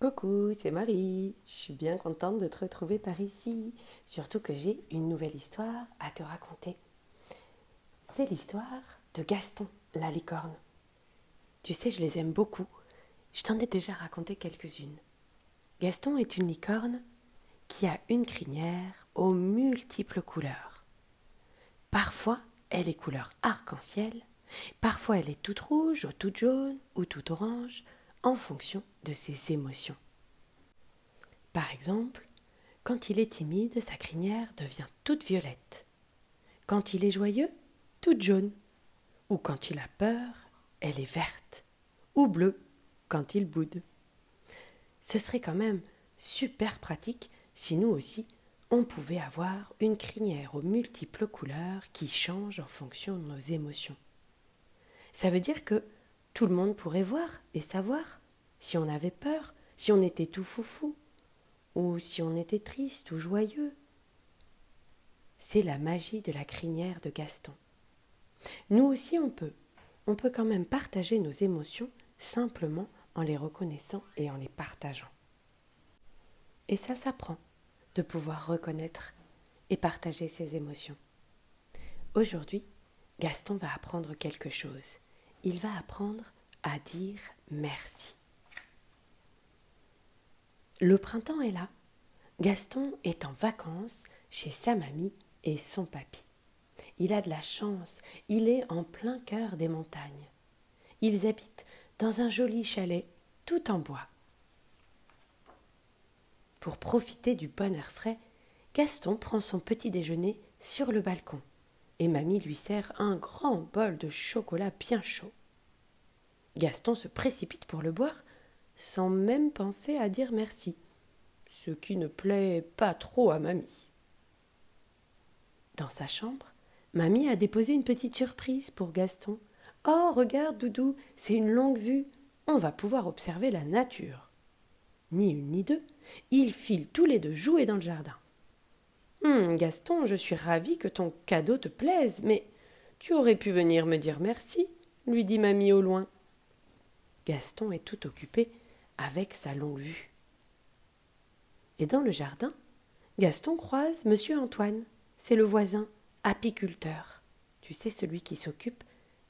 Coucou, c'est Marie. Je suis bien contente de te retrouver par ici. Surtout que j'ai une nouvelle histoire à te raconter. C'est l'histoire de Gaston, la licorne. Tu sais, je les aime beaucoup. Je t'en ai déjà raconté quelques-unes. Gaston est une licorne qui a une crinière aux multiples couleurs. Parfois, elle est couleur arc-en-ciel, parfois elle est toute rouge ou toute jaune ou toute orange, en fonction de ses émotions. Par exemple, quand il est timide, sa crinière devient toute violette. Quand il est joyeux, toute jaune. Ou quand il a peur, elle est verte. Ou bleue quand il boude. Ce serait quand même super pratique si nous aussi on pouvait avoir une crinière aux multiples couleurs qui changent en fonction de nos émotions. Ça veut dire que tout le monde pourrait voir et savoir si on avait peur, si on était tout foufou, ou si on était triste ou joyeux. C'est la magie de la crinière de Gaston. Nous aussi on peut. On peut quand même partager nos émotions simplement en les reconnaissant et en les partageant. Et ça s'apprend de pouvoir reconnaître et partager ses émotions. Aujourd'hui, Gaston va apprendre quelque chose il va apprendre à dire merci. Le printemps est là. Gaston est en vacances chez sa mamie et son papy. Il a de la chance, il est en plein cœur des montagnes. Ils habitent dans un joli chalet tout en bois. Pour profiter du bon air frais, Gaston prend son petit déjeuner sur le balcon et mamie lui sert un grand bol de chocolat bien chaud. Gaston se précipite pour le boire, sans même penser à dire merci, ce qui ne plaît pas trop à mamie. Dans sa chambre, mamie a déposé une petite surprise pour Gaston. Oh, regarde, Doudou, c'est une longue vue. On va pouvoir observer la nature. Ni une ni deux, ils filent tous les deux jouer dans le jardin. Hum, Gaston, je suis ravie que ton cadeau te plaise, mais tu aurais pu venir me dire merci, lui dit mamie au loin. Gaston est tout occupé avec sa longue vue. Et dans le jardin, Gaston croise monsieur Antoine, c'est le voisin, apiculteur. Tu sais, celui qui s'occupe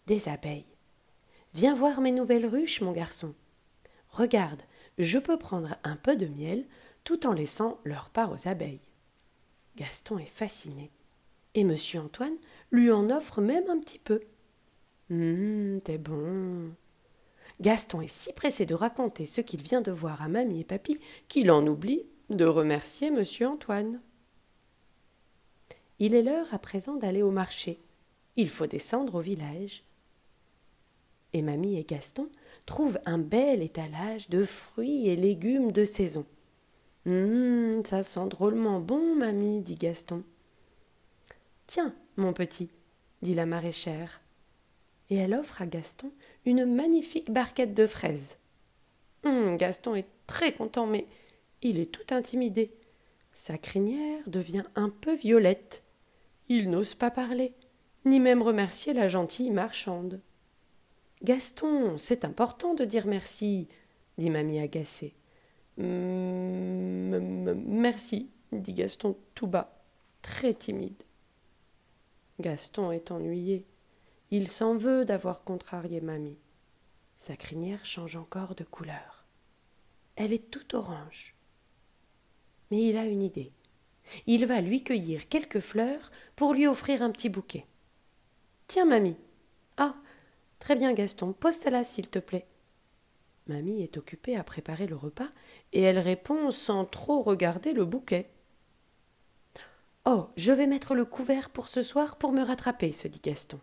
des abeilles. Viens voir mes nouvelles ruches, mon garçon. Regarde, je peux prendre un peu de miel tout en laissant leur part aux abeilles. Gaston est fasciné. Et monsieur Antoine lui en offre même un petit peu. Hum, t'es bon. Gaston est si pressé de raconter ce qu'il vient de voir à mamie et papy qu'il en oublie de remercier monsieur Antoine. Il est l'heure à présent d'aller au marché. Il faut descendre au village. Et mamie et Gaston trouvent un bel étalage de fruits et légumes de saison. Hum, ça sent drôlement bon, mamie, dit Gaston. Tiens, mon petit, dit la maraîchère. Et elle offre à Gaston une magnifique barquette de fraises. Hum, Gaston est très content, mais il est tout intimidé. Sa crinière devient un peu violette. Il n'ose pas parler, ni même remercier la gentille marchande. Gaston, c'est important de dire merci, dit mamie agacée. Merci, dit Gaston tout bas, très timide. Gaston est ennuyé. Il s'en veut d'avoir contrarié mamie. Sa crinière change encore de couleur. Elle est toute orange. Mais il a une idée. Il va lui cueillir quelques fleurs pour lui offrir un petit bouquet. Tiens, mamie. Ah, très bien, Gaston, pose-la, s'il te plaît. Mamie est occupée à préparer le repas et elle répond sans trop regarder le bouquet. Oh, je vais mettre le couvert pour ce soir pour me rattraper, se dit Gaston.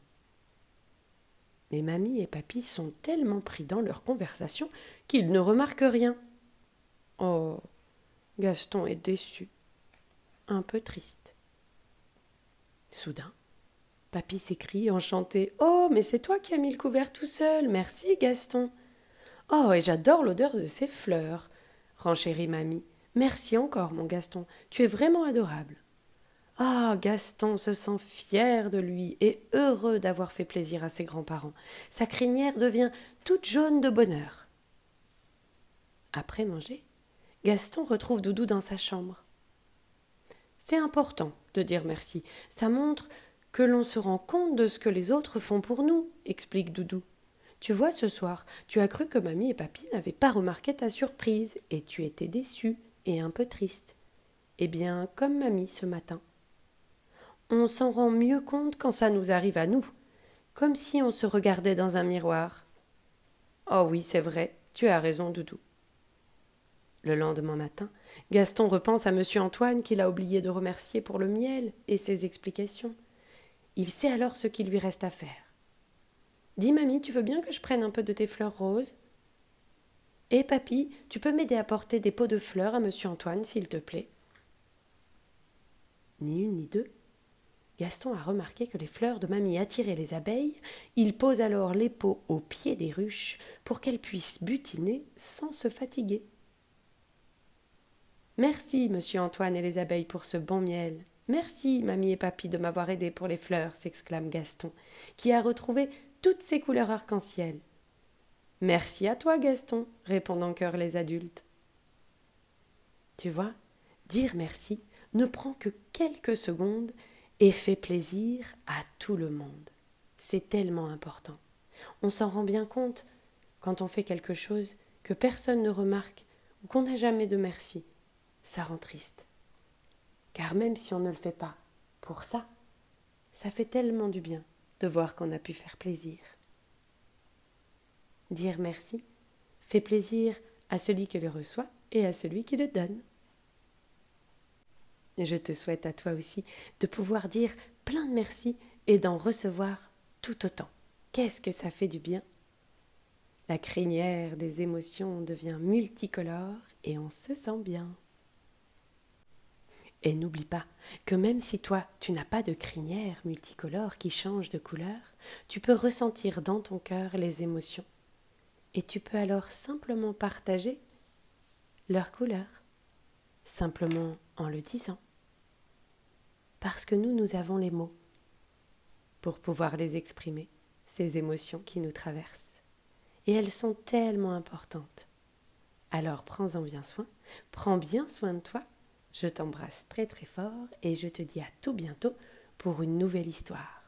Mais mamie et papy sont tellement pris dans leur conversation qu'ils ne remarquent rien. Oh, Gaston est déçu, un peu triste. Soudain, papy s'écrie enchanté. Oh, mais c'est toi qui as mis le couvert tout seul. Merci, Gaston. Oh, et j'adore l'odeur de ces fleurs, renchérit mamie. Merci encore, mon Gaston, tu es vraiment adorable. Ah, Gaston se sent fier de lui et heureux d'avoir fait plaisir à ses grands-parents. Sa crinière devient toute jaune de bonheur. Après manger, Gaston retrouve Doudou dans sa chambre. C'est important de dire merci. Ça montre que l'on se rend compte de ce que les autres font pour nous, explique Doudou. Tu vois, ce soir, tu as cru que mamie et papy n'avaient pas remarqué ta surprise, et tu étais déçu et un peu triste. Eh bien, comme mamie ce matin. On s'en rend mieux compte quand ça nous arrive à nous, comme si on se regardait dans un miroir. Oh oui, c'est vrai, tu as raison, Doudou. Le lendemain matin, Gaston repense à monsieur Antoine qu'il a oublié de remercier pour le miel et ses explications. Il sait alors ce qu'il lui reste à faire. Dis, mamie, tu veux bien que je prenne un peu de tes fleurs roses? Et papy, tu peux m'aider à porter des pots de fleurs à monsieur Antoine, s'il te plaît? Ni une ni deux. Gaston a remarqué que les fleurs de mamie attiraient les abeilles. Il pose alors les pots au pied des ruches pour qu'elles puissent butiner sans se fatiguer. Merci, monsieur Antoine et les abeilles, pour ce bon miel. Merci, mamie et papy, de m'avoir aidé pour les fleurs, s'exclame Gaston, qui a retrouvé toutes ses couleurs arc-en-ciel. Merci à toi, Gaston, répondent en chœur les adultes. Tu vois, dire merci ne prend que quelques secondes et fait plaisir à tout le monde. C'est tellement important. On s'en rend bien compte quand on fait quelque chose que personne ne remarque ou qu'on n'a jamais de merci ça rend triste. Car même si on ne le fait pas pour ça, ça fait tellement du bien de voir qu'on a pu faire plaisir. Dire merci fait plaisir à celui qui le reçoit et à celui qui le donne. Je te souhaite à toi aussi de pouvoir dire plein de merci et d'en recevoir tout autant. Qu'est-ce que ça fait du bien? La crinière des émotions devient multicolore et on se sent bien. Et n'oublie pas que même si toi tu n'as pas de crinière multicolore qui change de couleur, tu peux ressentir dans ton cœur les émotions. Et tu peux alors simplement partager leur couleur, simplement en le disant. Parce que nous, nous avons les mots pour pouvoir les exprimer, ces émotions qui nous traversent. Et elles sont tellement importantes. Alors prends-en bien soin, prends bien soin de toi je t'embrasse très très fort et je te dis à tout bientôt pour une nouvelle histoire.